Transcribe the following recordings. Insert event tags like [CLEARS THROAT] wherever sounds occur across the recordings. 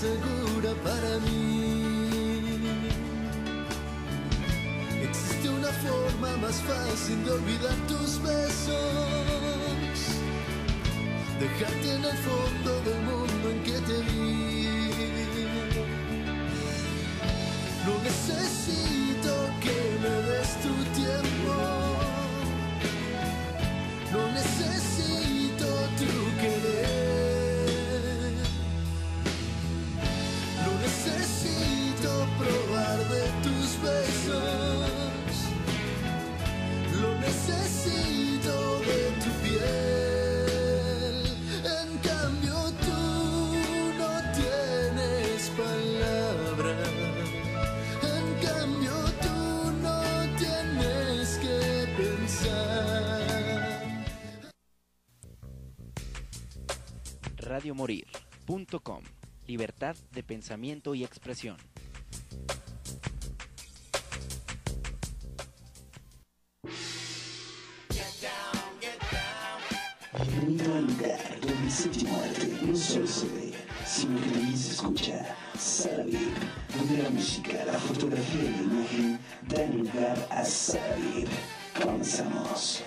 segura para mí. Existe una forma más fácil de olvidar tus besos, dejarte en el fondo del mundo en que te vi. No necesito radiomorir.com. Libertad de pensamiento y expresión. Bienvenido al lugar donde séptimo arte no solo se ve, sino que también se escucha. Sala donde la música, la fotografía y la imagen dan lugar a Sala. Comenzamos.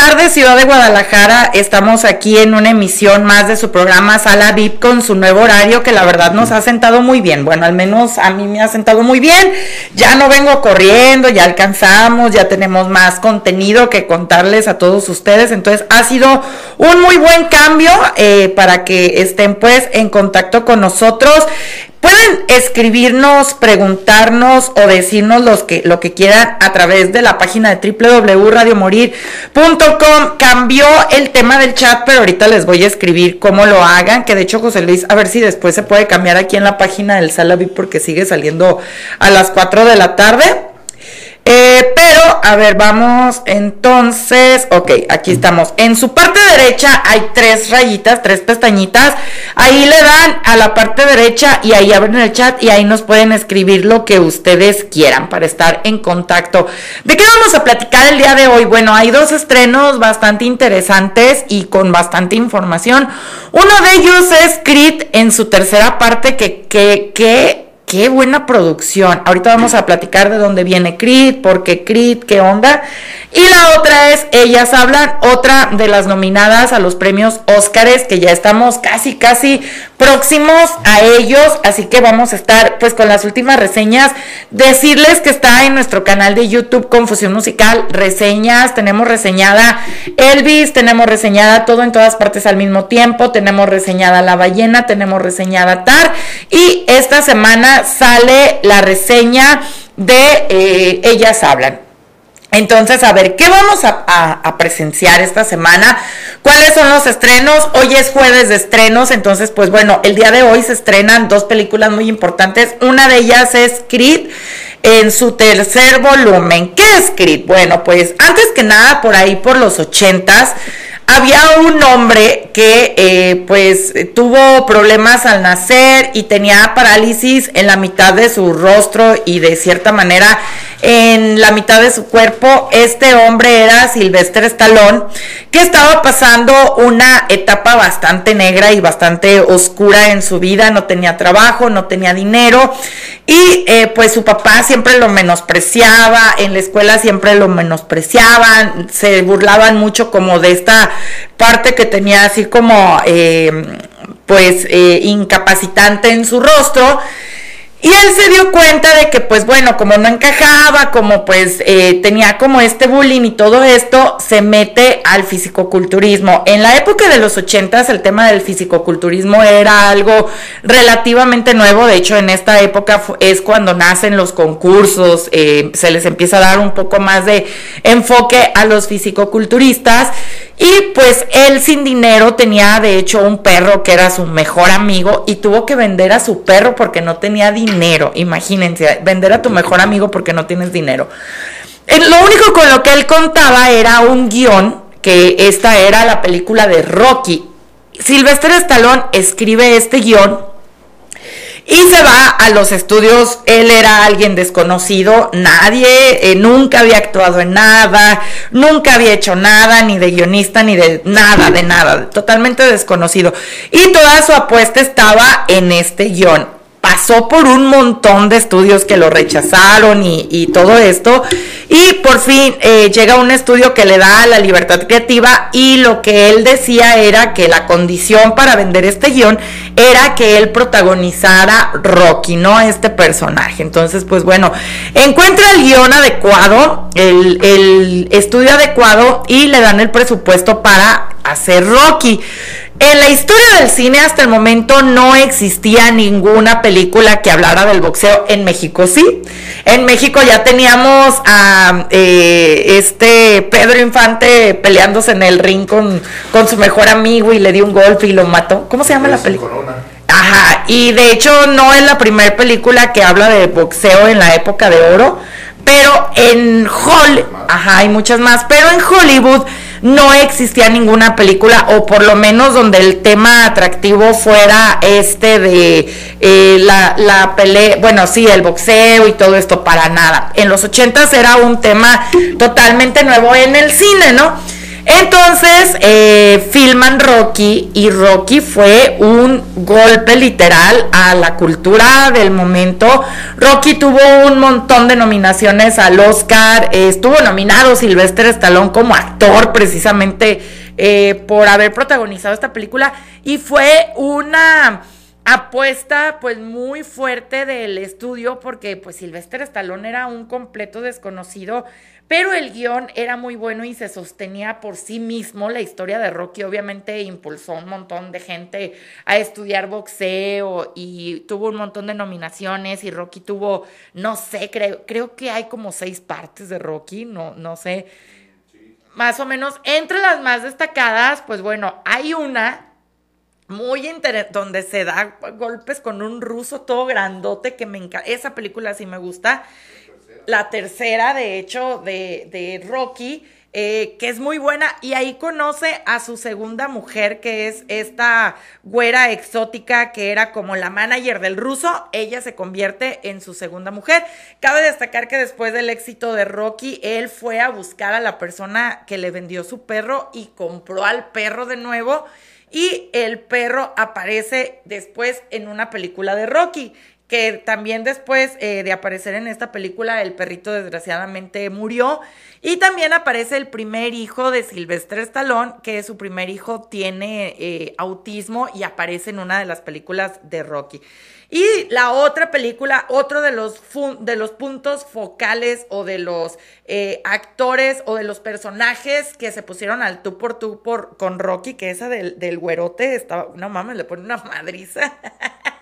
Tardes, Ciudad de Guadalajara. Estamos aquí en una emisión más de su programa Sala VIP con su nuevo horario que la verdad nos ha sentado muy bien. Bueno, al menos a mí me ha sentado muy bien. Ya no vengo corriendo, ya alcanzamos, ya tenemos más contenido que contarles a todos ustedes. Entonces ha sido un muy buen cambio eh, para que estén pues en contacto con nosotros. Pueden escribirnos, preguntarnos o decirnos los que, lo que quieran a través de la página de www.radiomorir.com. Cambió el tema del chat, pero ahorita les voy a escribir cómo lo hagan. Que de hecho, José Luis, a ver si después se puede cambiar aquí en la página del Salavi porque sigue saliendo a las 4 de la tarde. Eh, pero, a ver, vamos entonces, ok, aquí estamos. En su parte derecha hay tres rayitas, tres pestañitas. Ahí le dan a la parte derecha y ahí abren el chat y ahí nos pueden escribir lo que ustedes quieran para estar en contacto. ¿De qué vamos a platicar el día de hoy? Bueno, hay dos estrenos bastante interesantes y con bastante información. Uno de ellos es Creed en su tercera parte que, que, que qué buena producción. Ahorita vamos a platicar de dónde viene Creed, por qué Creed, qué onda. Y la otra es Ellas Hablan, otra de las nominadas a los premios Óscares, que ya estamos casi, casi próximos a ellos. Así que vamos a estar pues con las últimas reseñas. Decirles que está en nuestro canal de YouTube Confusión Musical, reseñas. Tenemos reseñada Elvis, tenemos reseñada todo en todas partes al mismo tiempo. Tenemos reseñada La Ballena, tenemos reseñada Tar. Y esta semana sale la reseña de eh, Ellas Hablan. Entonces, a ver, ¿qué vamos a, a, presenciar esta semana? ¿Cuáles son los estrenos? Hoy es jueves de estrenos, entonces, pues bueno, el día de hoy se estrenan dos películas muy importantes. Una de ellas es Creed en su tercer volumen. ¿Qué es Creed? Bueno, pues antes que nada, por ahí por los ochentas, había un hombre que eh, pues tuvo problemas al nacer y tenía parálisis en la mitad de su rostro y de cierta manera en la mitad de su cuerpo. Este hombre era Sylvester Stallone, que estaba pasando una etapa bastante negra y bastante oscura en su vida. No tenía trabajo, no tenía dinero y eh, pues su papá siempre lo menospreciaba, en la escuela siempre lo menospreciaban, se burlaban mucho como de esta parte que tenía así como eh, pues eh, incapacitante en su rostro. Y él se dio cuenta de que, pues bueno, como no encajaba, como pues eh, tenía como este bullying y todo esto, se mete al fisicoculturismo. En la época de los ochentas, el tema del fisicoculturismo era algo relativamente nuevo. De hecho, en esta época es cuando nacen los concursos, eh, se les empieza a dar un poco más de enfoque a los fisicoculturistas. Y pues él sin dinero tenía de hecho un perro que era su mejor amigo y tuvo que vender a su perro porque no tenía dinero. Imagínense, vender a tu mejor amigo porque no tienes dinero. Lo único con lo que él contaba era un guion, que esta era la película de Rocky. Sylvester Stallone escribe este guion Y se va a los estudios, él era alguien desconocido, nadie, eh, nunca había actuado en nada, nunca había hecho nada, ni de guionista, ni de nada, de nada, totalmente desconocido. Y toda su apuesta estaba en este guion pasó por un montón de estudios que lo rechazaron y, todo esto. Y por fin eh, llega un estudio que le da la libertad creativa y lo que él decía era que la condición para vender este guion era que él protagonizara Rocky, no este personaje. Entonces, pues bueno, encuentra el guion adecuado, el, el estudio adecuado y le dan el presupuesto para hacer Rocky. En la historia del cine hasta el momento no existía ninguna película que hablara del boxeo. En México sí. En México ya teníamos a eh, este Pedro Infante peleándose en el ring con, con, su mejor amigo y le dio un golpe y lo mató. ¿Cómo se llama la película? Ajá, y de hecho no es la primera película que habla de boxeo en la época de oro, pero en Hollywood, ajá, hay muchas más, pero en Hollywood no existía ninguna película, o por lo menos donde el tema atractivo fuera este de eh, la, la pelea, bueno, sí, el boxeo y todo esto, para nada. En los ochentas era un tema totalmente nuevo en el cine, ¿no? Entonces eh, filman Rocky y Rocky fue un golpe literal a la cultura del momento. Rocky tuvo un montón de nominaciones al Oscar, estuvo nominado Sylvester Stallone como actor precisamente eh, por haber protagonizado esta película y fue una apuesta pues muy fuerte del estudio porque pues Sylvester Stallone era un completo desconocido pero el guion era muy bueno y se sostenía por sí mismo. La historia de Rocky obviamente impulsó un montón de gente a estudiar boxeo y tuvo un montón de nominaciones y Rocky tuvo, no sé, creo, creo que hay como seis partes de Rocky, no, no sé. Más o menos, entre las más destacadas, pues bueno, hay una muy interesante, donde se da golpes con un ruso todo grandote que me encanta. Esa película sí me gusta la tercera, de hecho, de, Rocky, eh, que es muy buena, y ahí conoce a su segunda mujer, que es esta güera exótica que era como la manager del ruso, ella se convierte en su segunda mujer. Cabe destacar que después del éxito de Rocky, él fue a buscar a la persona que le vendió su perro y compró al perro de nuevo. Y el perro aparece después en una película de Rocky que también después eh, de aparecer en esta película, el perrito desgraciadamente murió. Y también aparece el primer hijo de Sylvester Stallone, que su primer hijo tiene eh, autismo y aparece en una de las películas de Rocky. Y la otra película, otro de los, de los puntos focales o de los eh, actores o de los personajes que se pusieron al tú por tú por, con Rocky, que esa del, del güerote estaba, no mames, le pone una madriza. [LAUGHS]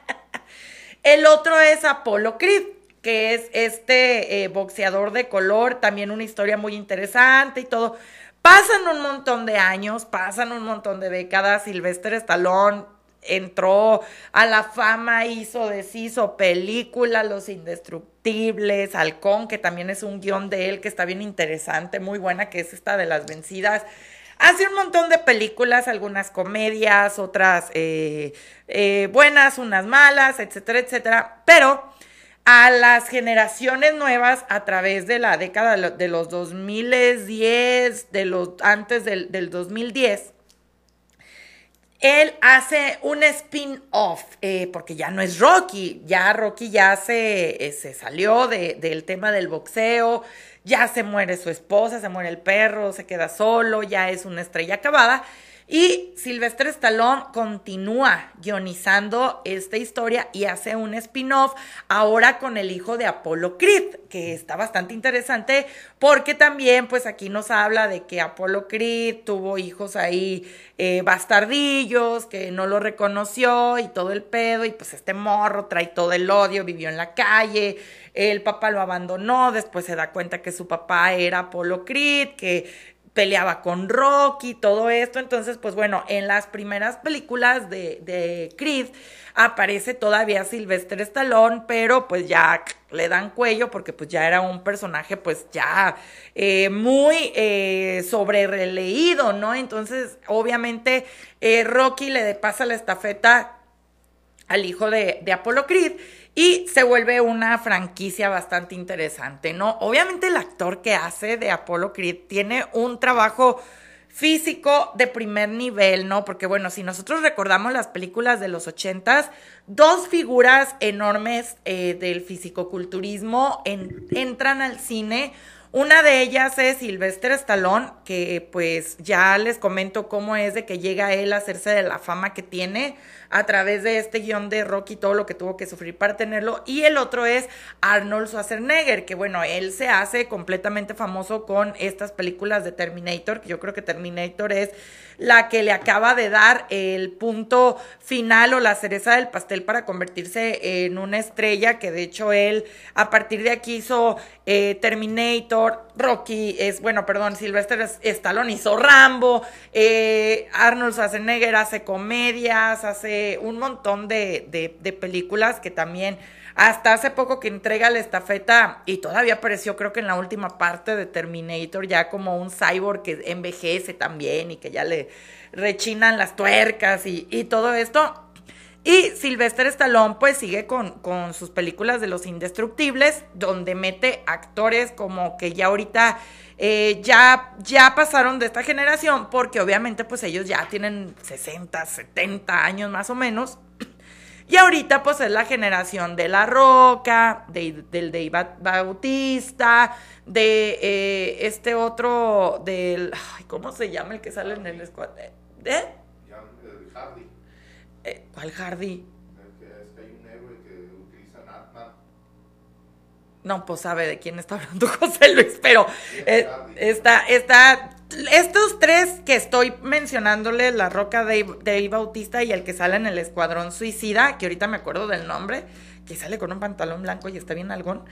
El otro es Apollo Creed, que es este eh, boxeador de color, también una historia muy interesante y todo. Pasan un montón de años, pasan un montón de décadas. Sylvester Stallone entró a la fama, hizo, deshizo película, Los Indestructibles, Halcón, que también es un guion de él que está bien interesante, muy buena, que es esta de las vencidas. Hace un montón de películas, algunas comedias, otras eh, eh, buenas, unas malas, etcétera, etcétera. Pero a las generaciones nuevas a través de la década de los 2010, de los, antes del, del 2010, él hace un spin-off, eh, porque ya no es Rocky, ya Rocky ya se, se salió de, del tema del boxeo, ya se muere su esposa, se muere el perro, se queda solo, ya es una estrella acabada. Y Sylvester Stallone continúa guionizando esta historia y hace un spin-off ahora con el hijo de Apollo Creed, que está bastante interesante porque también pues aquí nos habla de que Apollo Creed tuvo hijos ahí eh, bastardillos, que no lo reconoció y todo el pedo y pues este morro trae todo el odio, vivió en la calle, el papá lo abandonó, después se da cuenta que su papá era Apollo Creed, que peleaba con Rocky, todo esto. Entonces, pues bueno, en las primeras películas de, de Creed aparece todavía Sylvester Stallone, pero pues ya le dan cuello porque pues ya era un personaje pues ya eh, muy eh, sobre releído, ¿no? Entonces, obviamente, eh, Rocky le pasa la estafeta al hijo de, de Apollo Creed y se vuelve una franquicia bastante interesante, ¿no? Obviamente el actor que hace de Apollo Creed tiene un trabajo físico de primer nivel, ¿no? Porque bueno, si nosotros recordamos las películas de los ochentas, dos figuras enormes eh, del fisicoculturismo en, entran al cine. Una de ellas es Sylvester Stallone, que pues ya les comento cómo es de que llega él a hacerse de la fama que tiene a través de este guion de Rocky, todo lo que tuvo que sufrir para tenerlo. Y el otro es Arnold Schwarzenegger, que bueno, él se hace completamente famoso con estas películas de Terminator, que yo creo que Terminator es la que le acaba de dar el punto final o la cereza del pastel para convertirse en una estrella, que de hecho él a partir de aquí hizo eh, Terminator, Rocky, es, bueno, perdón, Sylvester Stallone hizo Rambo, eh, Arnold Schwarzenegger hace comedias, hace un montón de, de, películas que también hasta hace poco que entrega la estafeta y todavía apareció creo que en la última parte de Terminator ya como un cyborg que envejece también y que ya le rechinan las tuercas y, y todo esto. Y Sylvester Stallone pues sigue con, con, sus películas de los indestructibles, donde mete actores como que ya ahorita eh, ya, ya pasaron de esta generación, porque obviamente pues ellos ya tienen 60, 70 años más o menos. Y ahorita pues es la generación de La Roca, de, del Dave Bautista, de eh, este otro, del, ay, ¿cómo se llama el que sale en el escuadrón? ¿Eh? Hardy. Eh, ¿Cuál Hardy? Es que hay un héroe que utiliza Natman. No, pues sabe de quién está hablando [LAUGHS] José Luis, pero eh, está, está, estos tres que estoy mencionándole, La Roca de Dave Bautista y el que sale en el Escuadrón Suicida, que ahorita me acuerdo del nombre, que sale con un pantalón blanco y está bien algón,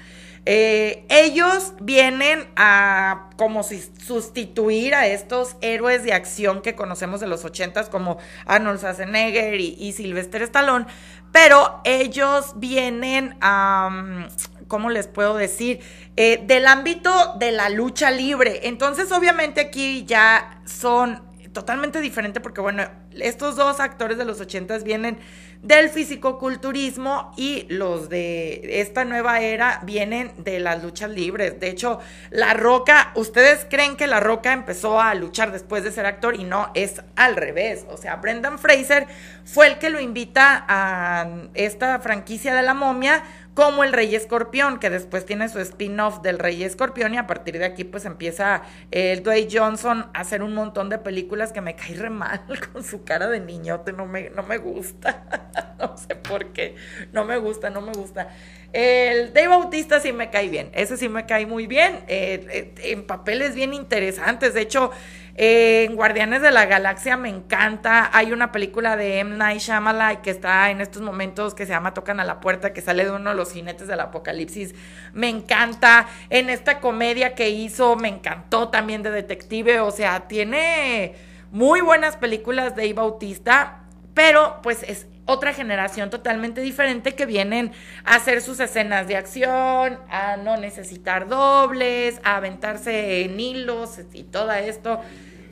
eh, ellos vienen a como si sustituir a estos héroes de acción que conocemos de los ochentas como Arnold Schwarzenegger y, Sylvester Stallone, pero ellos vienen a... ¿cómo les puedo decir? Eh, del ámbito de la lucha libre. Entonces, obviamente aquí ya son totalmente diferentes porque, bueno, estos dos actores de los ochentas vienen del fisicoculturismo y los de esta nueva era vienen de las luchas libres. De hecho, La Roca, ustedes creen que La Roca empezó a luchar después de ser actor y no, es al revés. O sea, Brendan Fraser fue el que lo invita a esta franquicia de la momia como el Rey Escorpión, que después tiene su spin-off del Rey Escorpión y a partir de aquí pues empieza el Dwayne Johnson a hacer un montón de películas que me cae re mal [LAUGHS] con su cara de niñote, no me, no me gusta, [LAUGHS] no sé por qué, no me gusta, no me gusta. El Dave Bautista sí me cae bien, ese sí me cae muy bien, eh, eh, en papeles bien interesantes, de hecho... En Guardianes de la Galaxia me encanta. Hay una película de M. Night Shyamalan que está en estos momentos que se llama Tocan a la Puerta, que sale de uno de los jinetes del apocalipsis. Me encanta. En esta comedia que hizo, me encantó también de detective. O sea, tiene muy buenas películas de Dave Bautista, pero pues es otra generación totalmente diferente que vienen a hacer sus escenas de acción, a no necesitar dobles, a aventarse en hilos y todo esto.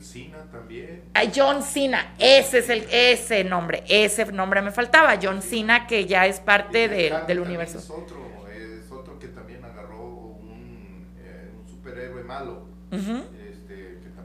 Cena también. John Cena, ese es el ese nombre, ese nombre me faltaba, John Cena que ya es parte de, del universo. Es otro, es otro que también agarró un, eh, un superhéroe malo, uh -huh.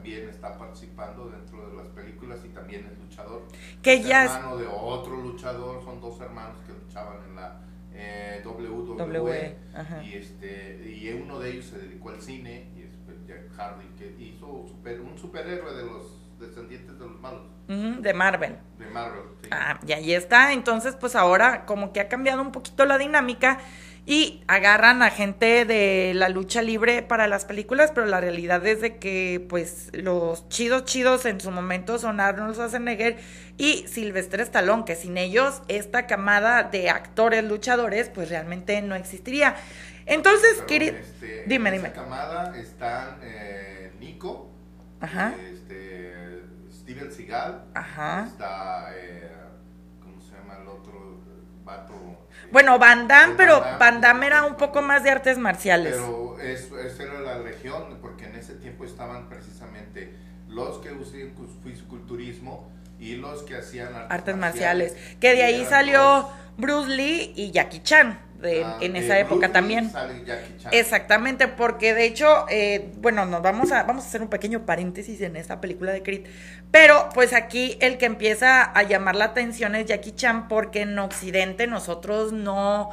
También está participando dentro de las películas y también es luchador. Que es ya hermano de otro luchador, son dos hermanos que luchaban en la eh, WWE, W, ajá. y este y uno de ellos se dedicó al cine y es Jack Hardy que hizo super, un superhéroe de los descendientes de los malos. Uh -huh, de Marvel. De Marvel, sí. Ah, y ahí está. Entonces, pues ahora como que ha cambiado un poquito la dinámica y agarran a gente de la lucha libre para las películas, pero la realidad es de que pues los chidos chidos en su momento son Arnold Schwarzenegger y Sylvester Stallone, que sin ellos esta camada de actores luchadores pues realmente no existiría. Entonces, Pero, este, dime, en dime. esa camada están eh, Nico, Ajá. este, Steven Seagal, Ajá. está, eh, ¿cómo se llama el otro vato? Bueno, Van Damme, Eh, pero Van Damme. Van Damme era un poco más de artes marciales. Pero es, esa era la región, porque en ese tiempo estaban precisamente los que usaban fisiculturismo y los que hacían artes, artes marciales. Que de ahí salió Bruce Lee y Jackie Chan. De, Ah, en de esa época Bruce también. sale Jackie Chan. Exactamente, porque de hecho, eh, bueno, nos vamos a, vamos a hacer un pequeño paréntesis en esta película de Creed. Pero pues aquí el que empieza a llamar la atención es Jackie Chan porque en Occidente nosotros no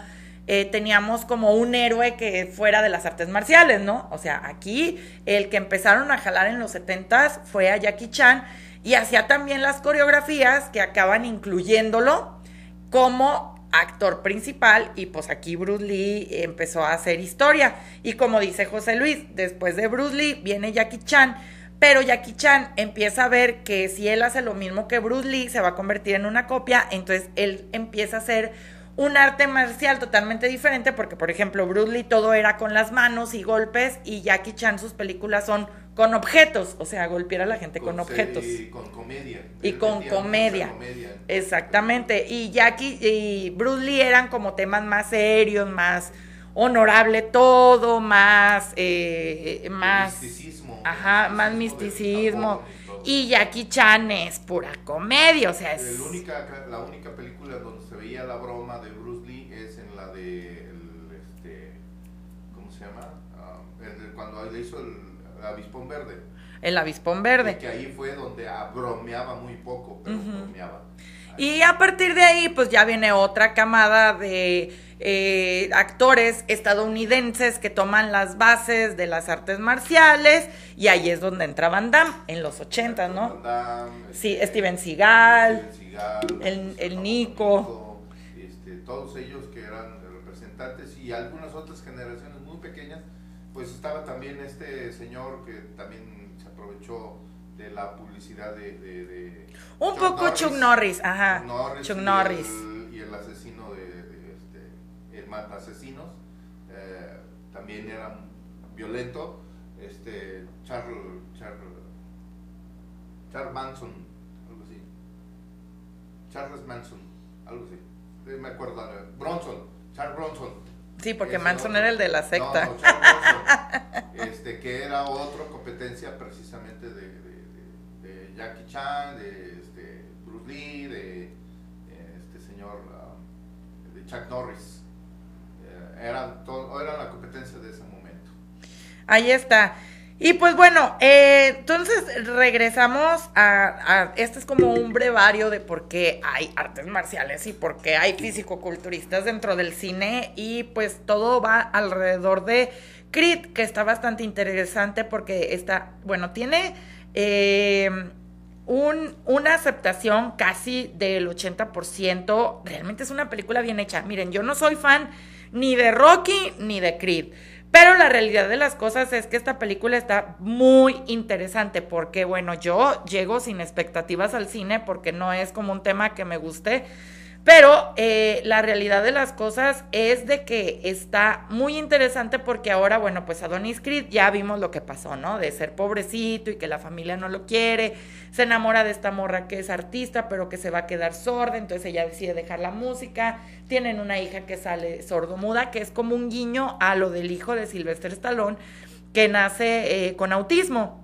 eh, teníamos como un héroe que fuera de las artes marciales, ¿no? O sea, aquí el que empezaron a jalar en los 70s fue a Jackie Chan y hacía también las coreografías que acaban incluyéndolo como actor principal y pues aquí Bruce Lee empezó a hacer historia. Y como dice José Luis, después de Bruce Lee viene Jackie Chan, pero Jackie Chan empieza a ver que si él hace lo mismo que Bruce Lee se va a convertir en una copia, entonces él empieza a hacer un arte marcial totalmente diferente porque por ejemplo Bruce Lee todo era con las manos y golpes y Jackie Chan sus películas son con objetos, o sea, golpear a la gente con, objetos. Y con comedia. Y con comedia. comedia. Exactamente. Y Jackie y Bruce Lee eran como temas más serios, más honorable todo, más, eh, más, Misticismo. ajá, más misticismo y Jackie Chan es pura comedia, o sea, es El única, la única película donde se veía la broma de Bruce Lee es en la de el, este, ¿cómo se llama? Ah, el cuando le hizo el, avispón verde. el avispón Y verde. que ahí fue donde ah, bromeaba muy poco, pero Ujú. bromeaba. Y a partir de ahí, pues ya viene otra camada de eh, actores estadounidenses que toman las bases de las artes marciales y ahí es donde entra Van Damme en los 80, ¿no? Van Damme, Sí, este, Steven Seagal, Steven Seagal, el- el famoso Nico. este, todos ellos que eran representantes y algunas otras generaciones muy pequeñas, pues estaba también este señor que también se aprovechó de la publicidad de... de- de Un poco Chuck Norris, ajá. Chuck y Norris. el- Y el, asesino de, de este, el mata asesinos, eh, también era violento, este, Charles, Charles, Charles Manson, algo así. Charles Manson, algo así. Me acuerdo, eh, Bronson, Charles Bronson. Sí, porque Manson otro. era el de la secta. no, [LAUGHS] este, que era otra competencia precisamente de, de- de- de Jackie Chan, de este, Bruce Lee, de este señor, um, de Chuck Norris. Eh, eran, todo, eran la competencia de ese momento. Ahí está. Y pues bueno, eh, entonces regresamos a, Este es como un brevario de por qué hay artes marciales y por qué hay físico-culturistas dentro del cine. Y pues todo va alrededor de Creed, que está bastante interesante porque está. Bueno, tiene. eh, un- una aceptación casi del 80%. Realmente es una película bien hecha. Miren, yo no soy fan ni de Rocky ni de Creed. Pero la realidad de las cosas es que esta película está muy interesante porque, bueno, yo llego sin expectativas al cine porque no es como un tema que me guste. Pero eh, la realidad de las cosas es de que está muy interesante porque ahora, bueno, pues Adonis Creed ya vimos lo que pasó, ¿no? De ser pobrecito y que la familia no lo quiere, se enamora de esta morra que es artista pero que se va a quedar sorda, entonces ella decide dejar la música, tienen una hija que sale sordomuda, que es como un guiño a lo del hijo de Sylvester Stallone, que nace eh, con autismo.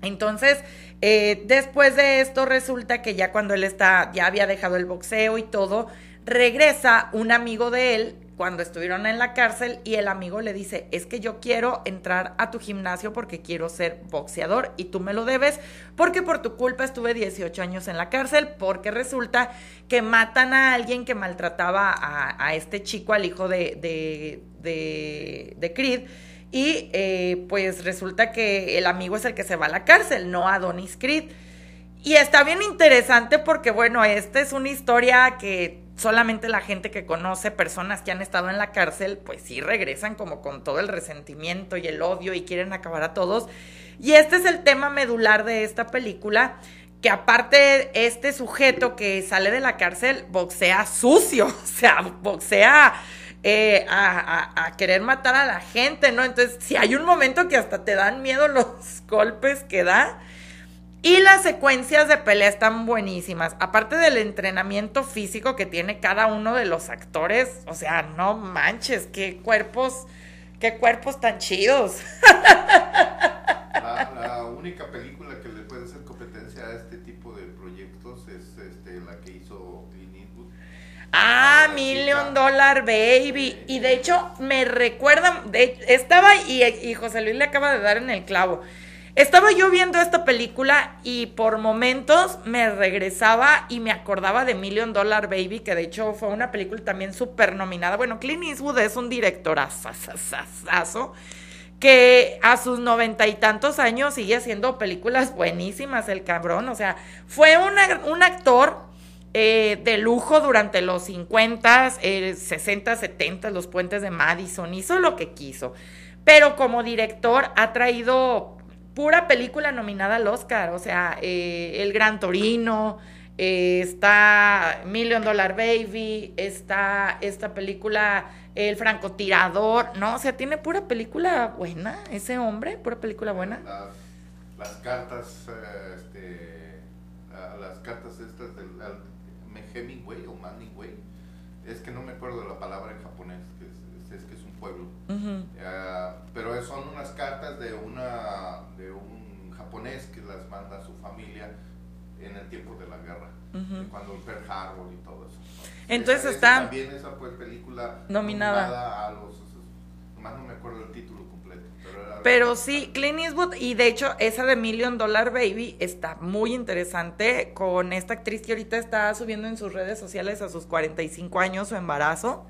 Entonces, eh, después de esto resulta que ya cuando él está, ya había dejado el boxeo y todo, regresa un amigo de él cuando estuvieron en la cárcel y el amigo le dice, es que yo quiero entrar a tu gimnasio porque quiero ser boxeador y tú me lo debes porque por tu culpa estuve 18 años en la cárcel porque resulta que matan a alguien que maltrataba a, a este chico, al hijo de, de, de, de Creed. Y eh, pues resulta que el amigo es el que se va a la cárcel, no Adonis Creed. Y está bien interesante porque, bueno, esta es una historia que solamente la gente que conoce personas que han estado en la cárcel, pues sí regresan como con todo el resentimiento y el odio y quieren acabar a todos. Y este es el tema medular de esta película, que aparte este sujeto que sale de la cárcel boxea sucio, [LAUGHS] o sea, boxea eh, a, querer matar a la gente, ¿no? Entonces, si hay un momento que hasta te dan miedo [LAUGHS] los golpes que da. Y las secuencias de pelea están buenísimas. Aparte del entrenamiento físico que tiene cada uno de los actores, o sea, no manches, qué cuerpos, qué cuerpos tan chidos. [LAUGHS] La única película que le puedes este tipo de proyectos es este, la que hizo Clint Eastwood. Ah, Million. Dollar Baby. Y de hecho, me recuerdan, de- estaba y, y José Luis le acaba de dar en el clavo. Estaba yo viendo esta película y por momentos me regresaba y me acordaba de Million Dollar Baby, que de hecho fue una película también súper nominada. Bueno, Clint Eastwood es un directorazo que a sus noventa y tantos años sigue haciendo películas buenísimas, el cabrón. O sea, fue una- un actor eh, de lujo durante los 50, eh, 60, 70, los puentes de Madison, hizo lo que quiso. Pero como director ha traído pura película nominada al Oscar, o sea, eh, El Gran Torino, eh, está Million Dollar Baby, está esta película El Francotirador, ¿no? O sea, tiene pura película buena, ese hombre, pura película buena. Las, las cartas, eh, este, las cartas estas del Hemingway o Hemingway, es que no me acuerdo de la palabra en japonés, que es, es que es un pueblo. Eh, pero son unas cartas de una de un japonés que las manda a su familia en el tiempo de la guerra, cuando el Pearl Harbor y todo eso. Entonces Esa- está también esa pues película nominada. a los nomás no me acuerdo el título pero sí, Clint Eastwood, y de hecho esa de Million Dollar Baby está muy interesante con esta actriz que ahorita está subiendo en sus redes sociales a sus 45 años su embarazo.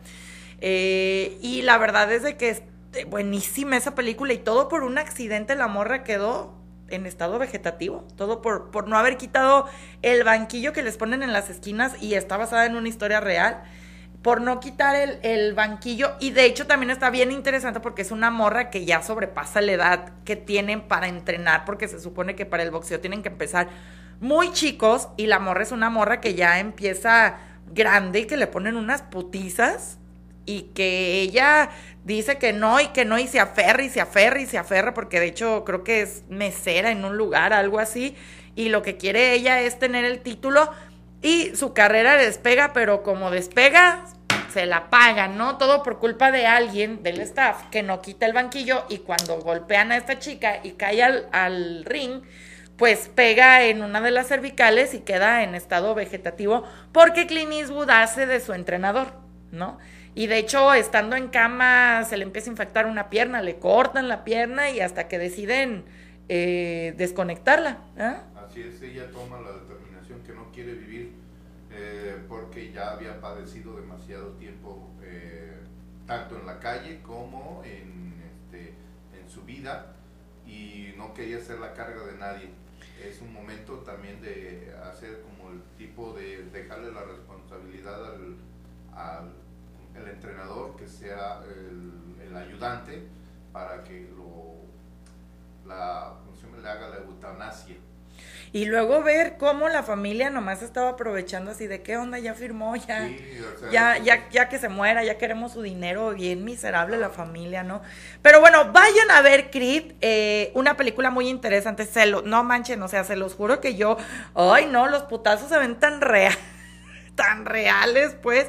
Eh, y la verdad es de que es buenísima esa película y todo por un accidente la morra quedó en estado vegetativo, todo por, por no haber quitado el banquillo que les ponen en las esquinas y está basada en una historia real por no quitar el, el banquillo. Y de hecho también está bien interesante porque es una morra que ya sobrepasa la edad que tienen para entrenar, porque se supone que para el boxeo tienen que empezar muy chicos y la morra es una morra que ya empieza grande y que le ponen unas putizas y que ella dice que no y que no y se aferra y se aferra y se aferra porque de hecho creo que es mesera en un lugar, algo así, y lo que quiere ella es tener el título y su carrera despega, pero como despega, se la pagan, ¿no? Todo por culpa de alguien del staff que no quita el banquillo y cuando golpean a esta chica y cae al, al ring, pues pega en una de las cervicales y queda en estado vegetativo porque Clint Eastwood hace de su entrenador, ¿no? Y de hecho, estando en cama, se le empieza a infectar una pierna, le cortan la pierna y hasta que deciden eh, desconectarla. ¿ah? Así es, ella toma la determinación que no quiere vivir eh, porque ya había padecido demasiado tiempo, eh, tanto en la calle como en, este, en su vida, y no quería ser la carga de nadie. Es un momento también de hacer como el tipo de dejarle la responsabilidad al, el entrenador, que sea el, el ayudante, para que lo, la, ¿cómo se llama? le haga la eutanasia. Y luego ver cómo la familia nomás estaba aprovechando así de qué onda, ya firmó, ya, Sí, o sea, ya, ya, ya que se muera, ya queremos su dinero, bien miserable la familia, ¿no? Pero bueno, vayan a ver Creed, eh, una película muy interesante, se lo, no manchen, o sea, se los juro que yo, ay no, los putazos se ven tan reales, [LAUGHS] tan reales, pues.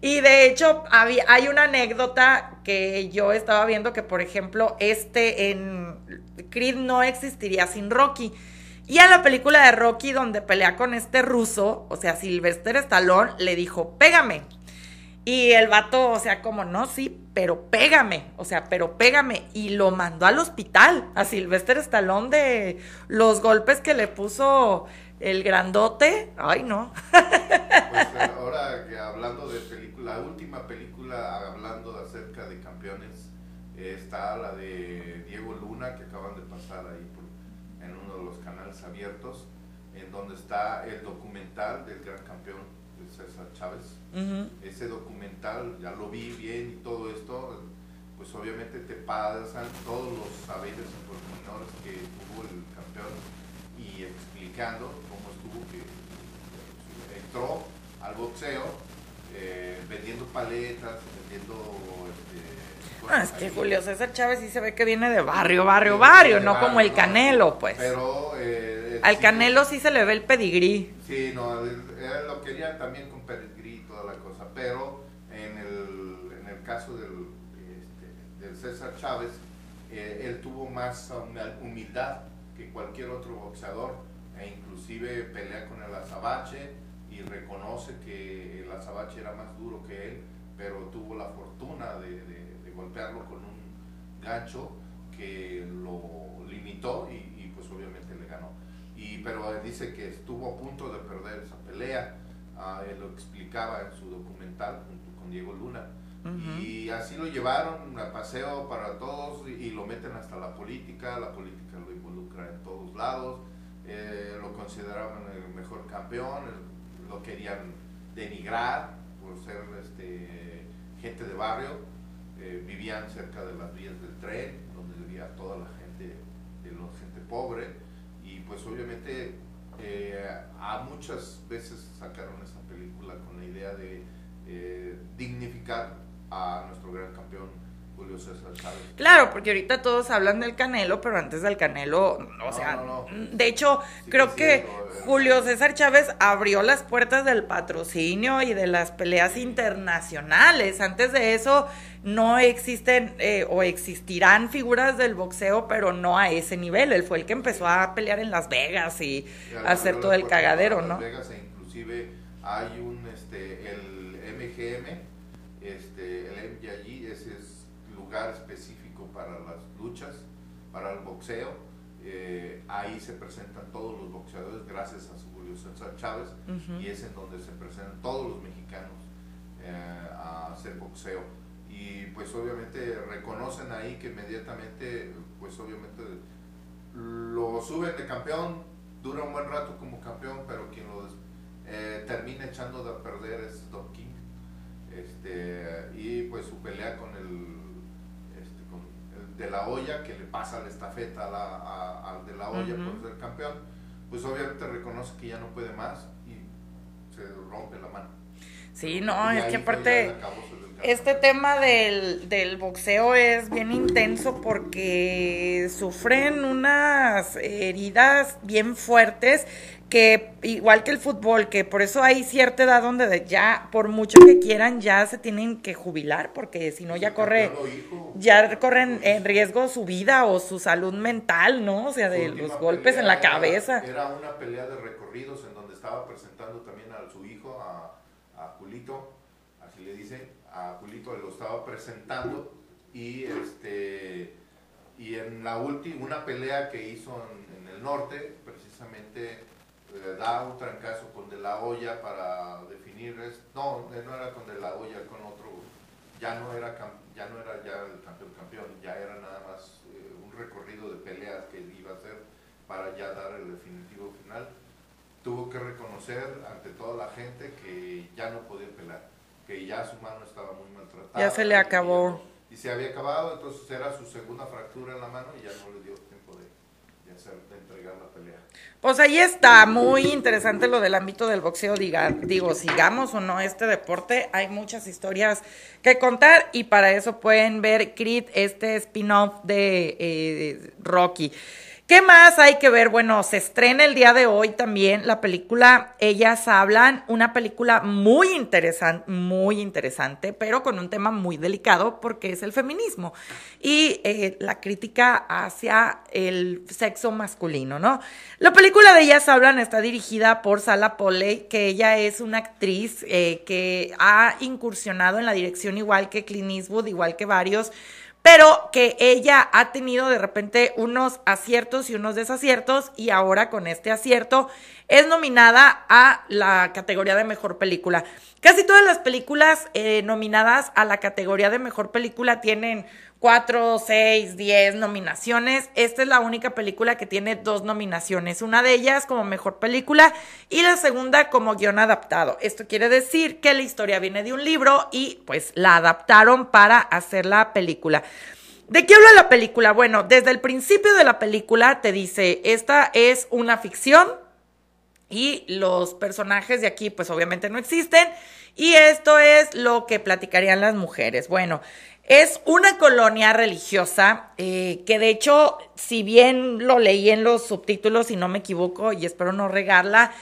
Y de hecho, había, hay una anécdota que yo estaba viendo que, por ejemplo, este en Creed no existiría sin Rocky. Y a la película de Rocky, donde pelea con este ruso, o sea, Sylvester Stallone, le dijo, pégame. Y el vato, o sea, como, no, sí, pero pégame, o sea, pero pégame. Y lo mandó al hospital, a Sylvester Stallone, de los golpes que le puso el grandote. Ay, no. Pues [LAUGHS] ahora que hablando de película, la última película hablando de acerca de campeones eh, está la de Diego Luna que acaban de pasar ahí de los canales abiertos, en donde está el documental del gran campeón de César Chávez. Ese documental ya lo vi bien y todo esto, pues obviamente te pasan todos los saberes y pormenores que tuvo el campeón y explicando cómo estuvo que entró al boxeo eh, vendiendo paletas, vendiendo este, es que. Julio César Chávez sí se ve que viene de barrio, barrio, barrio, no como el. Canelo, pues. Pero eh, Al sí, Canelo sí se le ve el pedigrí. Sí, no, él, él lo quería también con pedigrí y toda la cosa, pero en el, en el caso del, este, del César Chávez, eh, él tuvo más hum- humildad que cualquier otro boxeador e inclusive pelea con el azabache y reconoce que el azabache era más duro que él, pero tuvo la fortuna de, de- de golpearlo con un gancho que lo limitó y, y, pues obviamente le ganó. Y, pero dice que estuvo a punto de perder esa pelea, ah, él lo explicaba en su documental junto con Diego Luna. Y así lo llevaron a paseo para todos y, y lo meten hasta la política, la política lo involucra en todos lados, eh, lo consideraban el mejor campeón, el- lo querían denigrar por ser este, gente de barrio, eh, vivían cerca de las vías del tren, donde vivía toda la gente, de la gente pobre, y pues obviamente eh, a muchas veces sacaron esa película con la idea de eh, dignificar a nuestro gran campeón Julio César Chávez. Claro, porque ahorita todos hablan del Canelo, pero antes del Canelo, o No, sea, no, no. de hecho, Sí creo que eh. Julio César Chávez abrió las puertas del patrocinio y de las peleas internacionales. Antes de eso no existen eh, o existirán figuras del boxeo, pero no a ese nivel. Él fue el que empezó a pelear en Las Vegas y a hacer todo el cagadero, ¿no? Las Vegas e inclusive hay un, este, el MGM, este, el MGI, ese es lugar específico para las luchas, para el boxeo. Eh, ahí se presentan todos los boxeadores gracias a su Julio César Chávez Ujú. y es en donde se presentan todos los mexicanos eh, a hacer boxeo. Y pues obviamente reconocen ahí que inmediatamente, pues obviamente lo suben de campeón, dura un buen rato como campeón, pero quien lo eh, termina echando de perder es Don King. Este, y pues su pelea con el, con el de la olla, que le pasa la estafeta a la- a- al de la olla por ser campeón, pues obviamente reconoce que ya no puede más y se rompe la mano. Sí, no, Y es que aparte... Este tema del, del boxeo es bien intenso porque sufren unas heridas bien fuertes que igual que el fútbol, que por eso hay cierta edad donde de- ya, por mucho que quieran, ya se tienen que jubilar porque si no ya El corre, ya corren en riesgo su vida o su salud mental, ¿no? O sea, de los golpes en la era- cabeza. Era una pelea de recorridos en donde estaba presentando también a su hijo, a, a Julito, Julito lo estaba presentando y este y en la última una pelea que hizo en, el norte, precisamente eh, da un trancazo con De La Hoya para definir es- no, eh, no era con De La Hoya, con otro ya no era ya no era ya el campeón campeón, ya era nada más eh, un recorrido de peleas que iba a hacer para ya dar el definitivo final. Tuvo que reconocer ante toda la gente que ya no podía pelear, que ya su mano estaba muy maltratada. Ya se le acabó. Y se había acabado, entonces era su segunda fractura en la mano y ya no le dio tiempo de, de hacer, de entregar la pelea. Pues ahí está, muy interesante lo del ámbito del boxeo, diga, digo, sigamos o no este deporte, hay muchas historias que contar y para eso pueden ver Creed, este spin-off de eh, Rocky. ¿Qué más hay que ver? Bueno, se estrena el día de hoy también la película Ellas Hablan, una película muy interesante, muy interesante, pero con un tema muy delicado porque es el feminismo y eh, la crítica hacia el sexo masculino, ¿no? La película de Ellas Hablan está dirigida por Sala Polley, que ella es una actriz eh, que ha incursionado en la dirección igual que Clint Eastwood, igual que varios pero que ella ha tenido de repente unos aciertos y unos desaciertos y ahora con este acierto es nominada a la categoría de mejor película. Casi todas las películas eh, nominadas a la categoría de mejor película tienen cuatro, seis, diez nominaciones. Esta es la única película que tiene dos nominaciones. Una de ellas como mejor película y la segunda como guion adaptado. Esto quiere decir que la historia viene de un libro y pues la adaptaron para hacer la película. ¿De qué habla la película? Bueno, desde el principio de la película te dice, esta es una ficción, y los personajes de aquí pues obviamente no existen y esto es lo que platicarían las mujeres. Bueno, es una colonia religiosa eh, que de hecho, si bien lo leí en los subtítulos y no me equivoco y espero no regarla,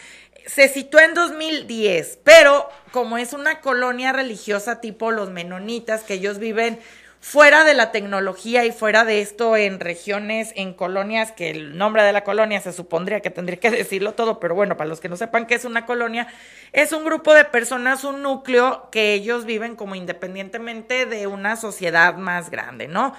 se situó en 2010, pero como es una colonia religiosa tipo los menonitas, que ellos viven fuera de la tecnología y fuera de esto en regiones, en colonias, que el nombre de la colonia se supondría que tendría que [LAUGHS] decirlo todo, pero bueno, para los que no sepan qué es una colonia, es un grupo de personas, un núcleo que ellos viven como independientemente de una sociedad más grande, ¿no?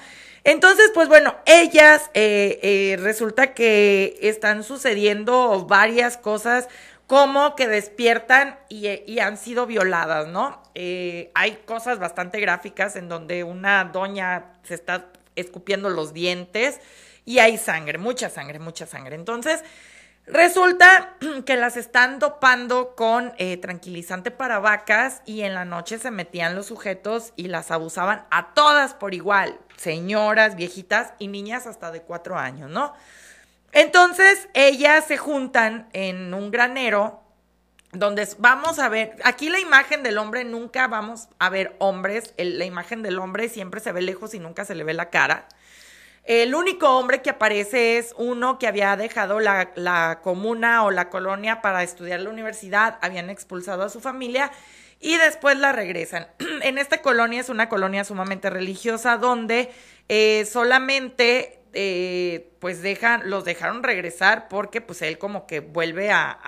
Entonces, pues bueno, ellas eh, eh, resulta que están sucediendo varias cosas como que despiertan y, han sido violadas, ¿no? Eh, hay cosas bastante gráficas en donde una doña se está escupiendo los dientes y hay sangre, mucha sangre, mucha sangre. Entonces, resulta [CLEARS THROAT] que las están dopando con eh, tranquilizante para vacas y en la noche se metían los sujetos y las abusaban a todas por igual, señoras, viejitas y niñas hasta de cuatro años, ¿no? Entonces, ellas se juntan en un granero donde vamos a ver, aquí la imagen del hombre nunca vamos a ver hombres, la imagen del hombre siempre se ve lejos y nunca se le ve la cara. El único hombre que aparece es uno que había dejado la, la comuna o la colonia para estudiar la universidad, habían expulsado a su familia y después la regresan. [CLEARS THROAT] en esta colonia es una colonia sumamente religiosa donde eh, solamente eh, pues dejan, los dejaron regresar porque pues él como que vuelve a,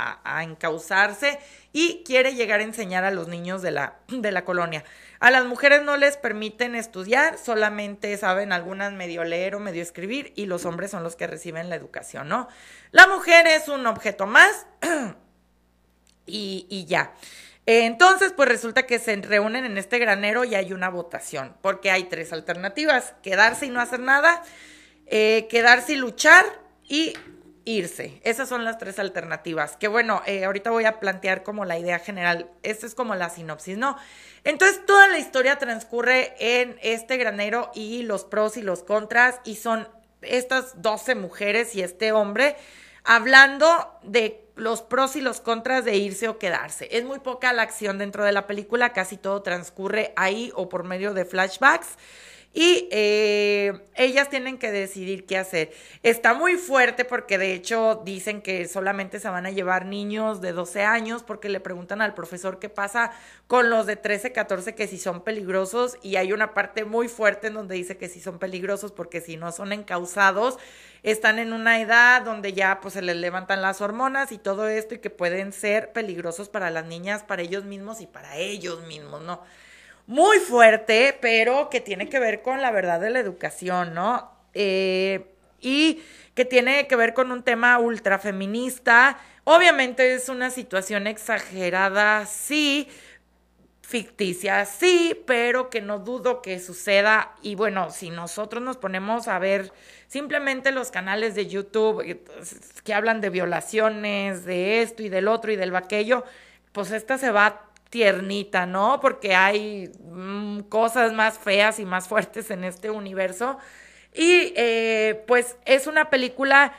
encauzarse y quiere llegar a enseñar a los niños de la, de la colonia. A las mujeres no les permiten estudiar, solamente saben algunas medio leer o medio escribir y los hombres son los que reciben la educación, ¿no? La mujer es un objeto más [CLEARS THROAT] y, y ya. Entonces, pues resulta que se reúnen en este granero y hay una votación, porque hay tres alternativas, quedarse y no hacer nada, eh, quedarse y luchar y irse. Esas son las tres alternativas. Que bueno, eh, ahorita voy a plantear como la idea general. Esta es como la sinopsis, ¿no? Entonces toda la historia transcurre en este granero y los pros y los contras y son estas 12 mujeres y este hombre hablando de los pros y los contras de irse o quedarse. Es muy poca la acción dentro de la película, casi todo transcurre ahí o por medio de flashbacks y eh, ellas tienen que decidir qué hacer. Está muy fuerte porque de hecho dicen que solamente se van a llevar niños de 12 años porque le preguntan al profesor qué pasa con los de 13, 14 que si son peligrosos y hay una parte muy fuerte en donde dice que si son peligrosos porque si no son encausados están en una edad donde ya pues se les levantan las hormonas y todo esto y que pueden ser peligrosos para las niñas, para ellos mismos y para ellos mismos, ¿no? Muy fuerte, pero que tiene que ver con la verdad de la educación, ¿no? Eh, y que tiene que ver con un tema ultra feminista. Obviamente es una situación exagerada, sí, ficticia, sí, pero que no dudo que suceda. Y bueno, si nosotros nos ponemos a ver simplemente los canales de YouTube eh, que hablan de violaciones, de esto y del otro y del aquello, pues esta se va tiernita, ¿no? Porque hay mm, cosas más feas y más fuertes en este universo. Y eh, pues es una película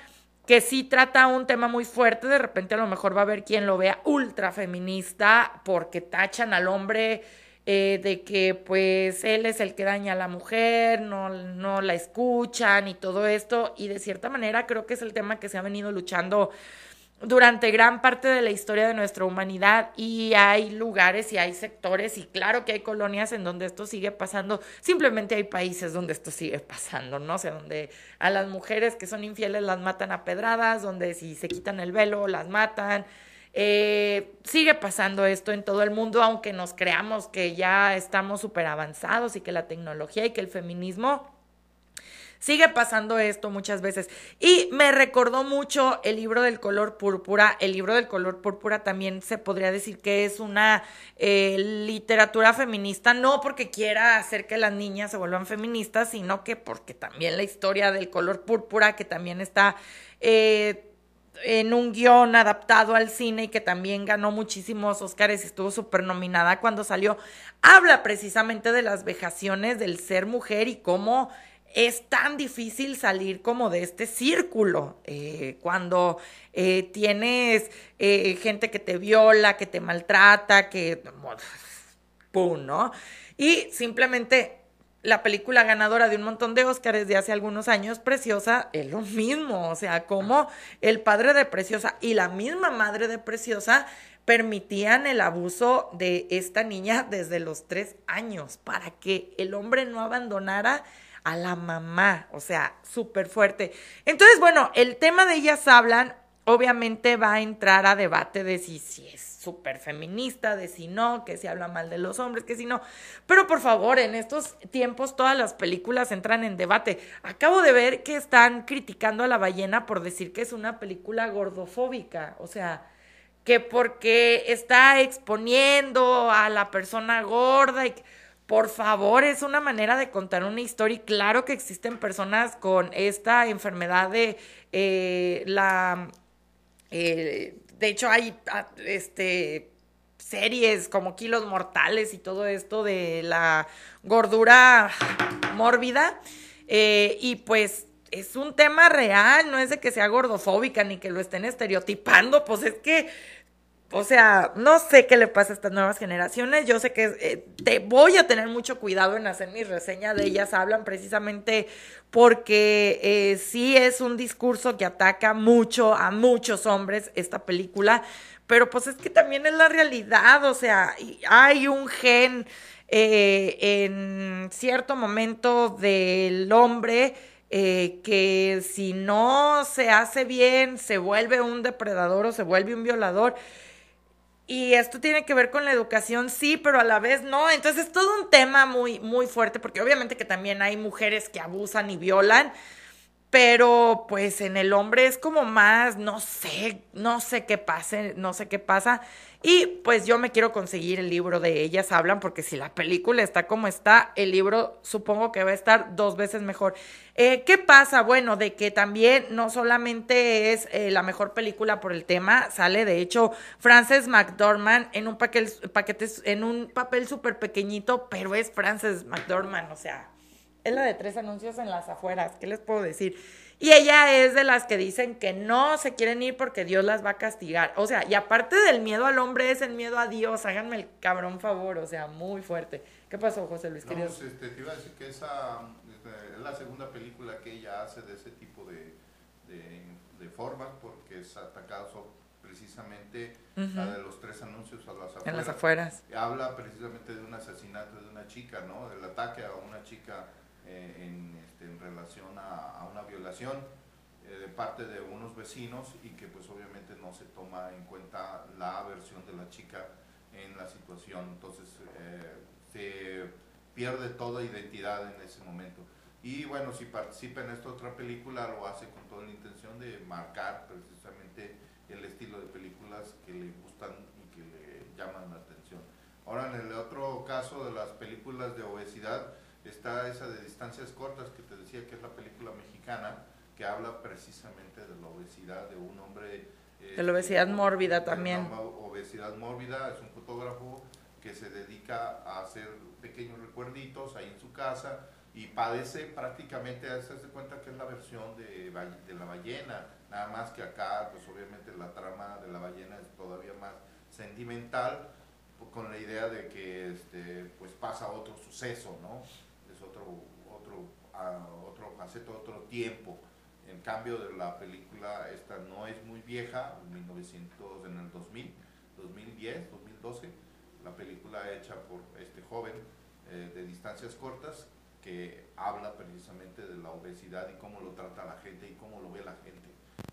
que sí trata un tema muy fuerte, de repente a lo mejor va a haber quien lo vea ultra feminista porque tachan al hombre eh, de que pues él es el que daña a la mujer, no, no la escuchan y todo esto, y de cierta manera creo que es el tema que se ha venido luchando durante gran parte de la historia de nuestra humanidad y hay lugares y hay sectores y claro que hay colonias en donde esto sigue pasando, simplemente hay países donde esto sigue pasando, ¿no? O sea, donde a las mujeres que son infieles las matan a pedradas, donde si se quitan el velo las matan. Eh, sigue pasando esto en todo el mundo, aunque nos creamos que ya estamos súper avanzados y que la tecnología y que el feminismo Sigue pasando esto muchas veces. Y me recordó mucho el libro del color púrpura. El libro del color púrpura también se podría decir que es una eh, literatura feminista, no porque quiera hacer que las niñas se vuelvan feministas, sino que porque también la historia del color púrpura, que también está... Eh, en un guion adaptado al cine y que también ganó muchísimos Oscars y estuvo súper nominada cuando salió, habla precisamente de las vejaciones del ser mujer y cómo es tan difícil salir como de este círculo eh, cuando eh, tienes eh, gente que te viola, que te maltrata, que... ¡Pum! ¿no? Y simplemente la película ganadora de un montón de Óscares de hace algunos años, Preciosa, es lo mismo. O sea, como el padre de Preciosa y la misma madre de Preciosa permitían el abuso de esta niña desde los tres años para que el hombre no abandonara a la mamá. O sea, súper fuerte. Entonces, bueno, el tema de ellas hablan, obviamente va a entrar a debate de si, si es súper feminista, de si no, que si habla mal de los hombres, que si no. Pero por favor, en estos tiempos todas las películas entran en debate. Acabo de ver que están criticando a la ballena por decir que es una película gordofóbica. O sea, que porque está exponiendo a la persona gorda y... Por favor, es una manera de contar una historia y claro que existen personas con esta enfermedad de eh, la eh, de hecho, hay ah, este series como Kilos Mortales y todo esto de la gordura mórbida. Eh, y pues es un tema real, no es de que sea gordofóbica ni que lo estén estereotipando, pues es que o sea, no sé qué le pasa a estas nuevas generaciones. Yo sé que eh, te voy a tener mucho cuidado en hacer mi reseña de ellas. Hablan precisamente porque eh, sí es un discurso que ataca mucho a muchos hombres esta película. Pero pues es que también es la realidad. O sea, hay un gen eh, en cierto momento del hombre. que si no se hace bien, se vuelve un depredador o se vuelve un violador. Y esto tiene que ver con la educación, sí, pero a la vez no. Entonces es todo un tema muy, muy fuerte, porque obviamente que también hay mujeres que abusan y violan, pero pues en el hombre es como más, no sé, no sé qué pase, no sé qué pasa. Y pues yo me quiero conseguir el libro de ellas hablan, porque si la película está como está, el libro supongo que va a estar dos veces mejor. Eh, ¿Qué pasa? Bueno, de que también no solamente es eh, la mejor película por el tema, sale de hecho Frances McDormand en un paquete, paquete en un papel súper pequeñito, pero es Frances McDormand, o sea, es la de tres anuncios en las afueras, ¿qué les puedo decir? Y ella es de las que dicen que no se quieren ir porque Dios las va a castigar. O sea, y aparte del miedo al hombre es el miedo a Dios. Háganme el cabrón favor, o sea, muy fuerte. ¿Qué pasó, José Luis? No, pues, este, te iba a decir que esa este, es la segunda película que ella hace de ese tipo de, de, formas porque es atacado precisamente la de los tres anuncios a las afueras. En las afueras. Habla precisamente de un asesinato de una chica, ¿no? El ataque a una chica eh, en, este, en, relación a, una violación eh, de parte de unos vecinos y que pues obviamente no se toma en cuenta la versión de la chica en la situación. Entonces eh, se pierde toda identidad en ese momento. Y bueno, si participa en esta otra película, lo hace con toda la intención de marcar precisamente el estilo de películas que le gustan y que le llaman la atención. Ahora, en el otro caso de las películas de obesidad, Está esa de distancias cortas que te decía que es la película mexicana que habla precisamente de la obesidad de un hombre. de la obesidad mórbida también. obesidad mórbida es un fotógrafo que se dedica a hacer pequeños recuerditos ahí en su casa y padece prácticamente, hacerse cuenta que es la versión de, de la ballena, nada más que acá, pues obviamente la trama de la ballena es todavía más sentimental, con la idea de que este, pues pasa otro suceso, ¿no? Otro, otro, uh, otro faceta, otro tiempo. En cambio de la película, esta no es muy vieja, 1900, en el 2000, 2010, 2012, la película hecha por este joven eh, de distancias cortas que habla precisamente de la obesidad y cómo lo trata la gente y cómo lo ve la gente.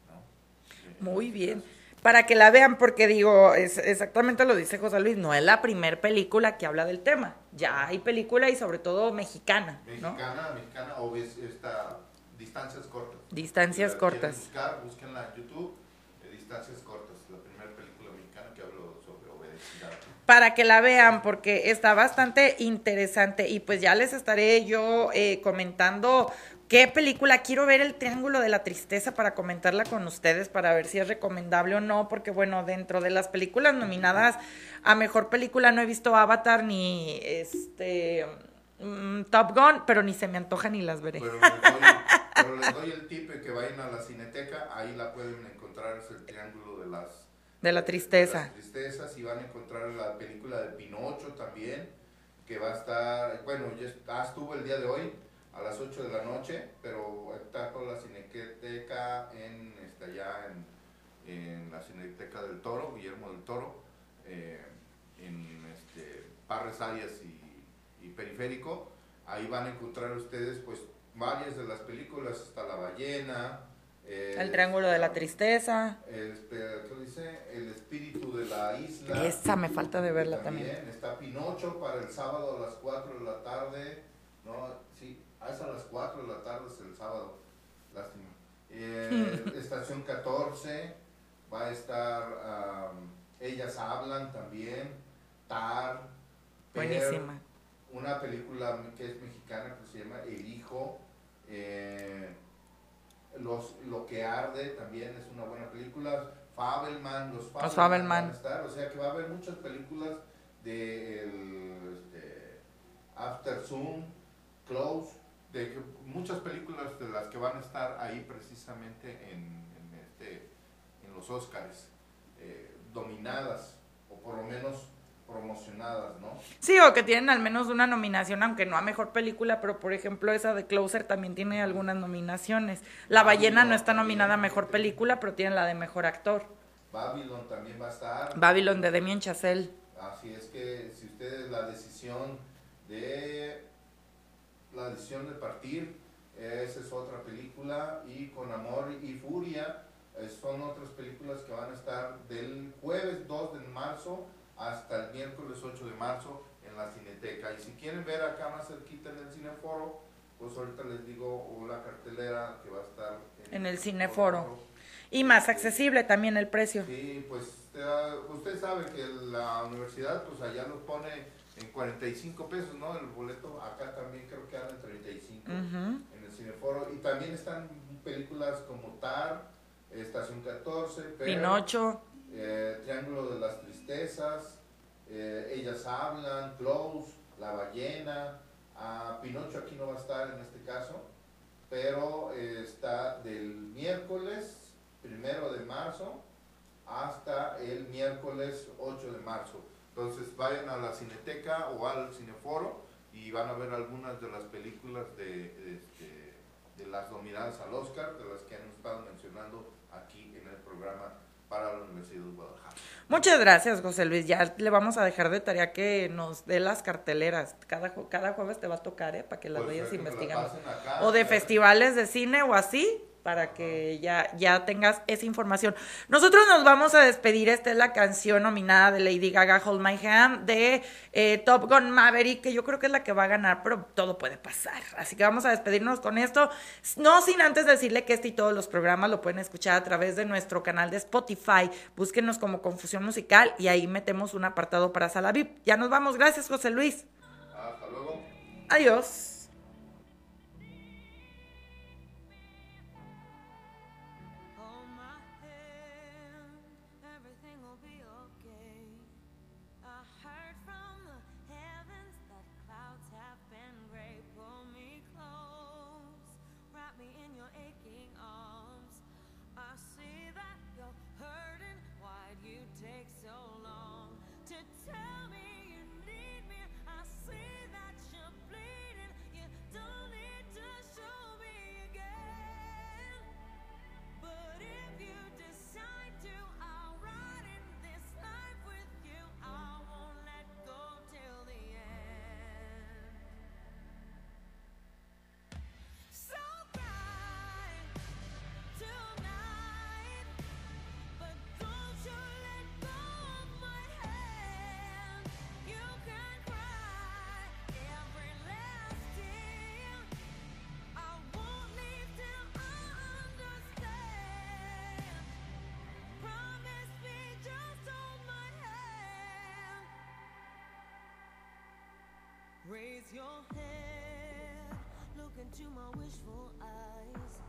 ¿no? Muy bien para que la vean, porque digo, es exactamente lo dice José Luis, no es la primer película que habla del tema. Ya hay película y sobre todo mexicana. Mexicana, mexicana, o esta, distancias cortas. Distancias cortas. Buscar, búsquenla en YouTube, eh, distancias cortas, la primera película mexicana que habló sobre obesidad. Para que la vean, porque está bastante interesante y pues ya les estaré yo eh, comentando ¿Qué película? Quiero ver el Triángulo de la Tristeza para comentarla con ustedes, para ver si es recomendable o no, porque bueno, dentro de las películas nominadas a Mejor Película no he visto Avatar ni este mm, Top Gun, pero ni se me antoja ni las veré. Pero les doy, pero les doy el tip de que vayan a la Cineteca, ahí la pueden encontrar, es el Triángulo de las... De la Tristeza. De las tristezas y van a encontrar la película de Pinocho también que va a estar, bueno, ya estuvo el día de hoy a las 8 de la noche, pero está con la Cineteca en, está allá en, en la Cineteca del Toro, Guillermo del Toro, eh, en este, Parres Arias y, y Periférico. Ahí van a encontrar ustedes pues varias de las películas, está La Ballena, eh, El Triángulo de la Tristeza. el, espera, ¿qué dice? El espíritu de la isla. Esa me falta de verla también. Está Pinocho para el sábado a las 4 de la tarde. No, sí, ah, es a las 4 de la tarde, es el sábado. Lástima. [LAUGHS] Eh, estación 14. Va a estar Ellas Hablan también. Tar. Per, Buenísima. Una película que es mexicana que se llama El Hijo. eh, los, Lo que arde también es una buena película. Fabelman, los Fabelman, Fabelman. van a estar. O sea que va a haber muchas películas de el, este, After Zoom, Close, muchas películas de las que van a estar ahí precisamente en, en este, en los Oscars, eh, dominadas o por lo menos promocionadas, ¿no? Sí, o que tienen al menos una nominación, aunque no a mejor película, pero por ejemplo esa de Closer también tiene algunas nominaciones. La ballena no está nominada a mejor película, pero tiene la de mejor actor. Babylon también va a estar. Babylon de Damien Chazelle. Así es que si ustedes la decisión de la decisión de partir, esa es otra película y con amor y furia eh, son otras películas que van a estar del jueves 2 de marzo hasta el miércoles 8 de marzo en la Cineteca. Y si quieren ver acá más cerquita en el Cineforo, pues ahorita les digo la cartelera que va a estar En el Cineforo. Y más accesible también el precio. Sí, pues usted, usted sabe que la universidad pues allá lo pone en 45 pesos, ¿no? El boleto acá también creo que anda en 35 Ujú. en el Cineforo. Y también están películas como Tar, Estación 14, Per, Pinocho. eh, Triángulo de las Tristezas, eh, Ellas Hablan, Close, La Ballena. ah, Pinocho aquí no va a estar en este caso, pero eh, está del miércoles primero de marzo hasta el miércoles 8 de marzo. Entonces vayan a la Cineteca o al Cineforo y van a ver algunas de las películas de, de, este, de las nominadas al Oscar, de las que han estado mencionando aquí en el programa para la Universidad de Guadalajara. Muchas gracias, José Luis. Ya le vamos a dejar de tarea que nos dé las carteleras. Cada, cada jueves te va a tocar, ¿eh? Para que las Pues, vayas la investigando. acá, O de festivales de cine o así, para que ya, ya tengas esa información. Nosotros nos vamos a despedir. Esta es la canción nominada de Lady Gaga, Hold My Hand, de eh, Top Gun Maverick, que yo creo que es la que va a ganar, pero todo puede pasar. Así que vamos a despedirnos con esto. No sin antes decirle que este y todos los programas lo pueden escuchar a través de nuestro canal de Spotify. Búsquenos como Confusión Musical y ahí metemos un apartado para Sala VIP. Ya nos vamos. Gracias, José Luis. Hasta luego. Adiós. Raise your head, look into my wishful eyes.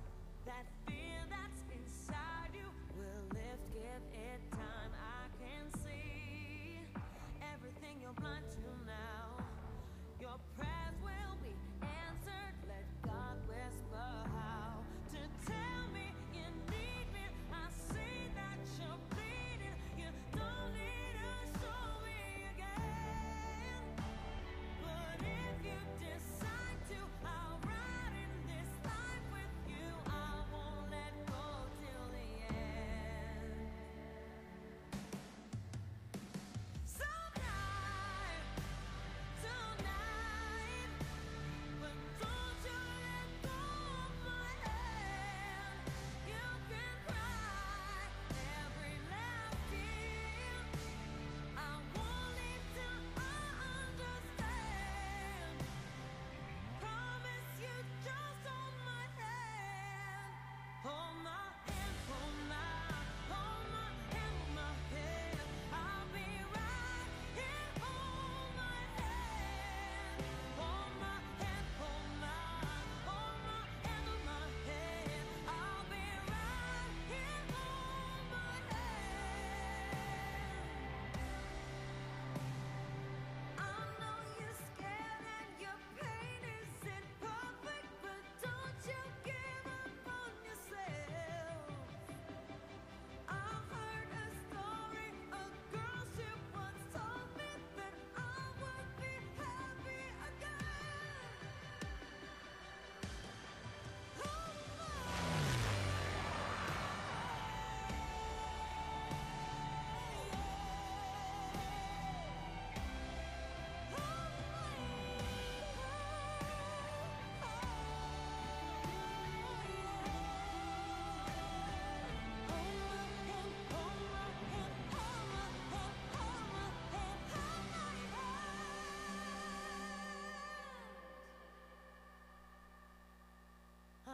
That fear that's inside you will lift, give it time. I can see everything you're blind to now. Your prayers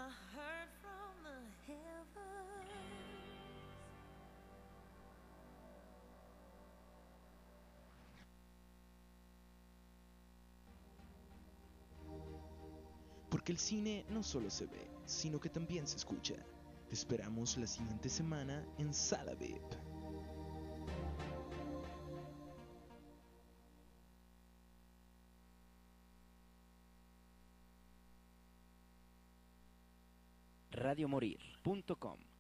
Heard from the heavens. Porque el cine no solo se ve, sino que también se escucha. Te esperamos la siguiente semana en Salavip. radiomorir.com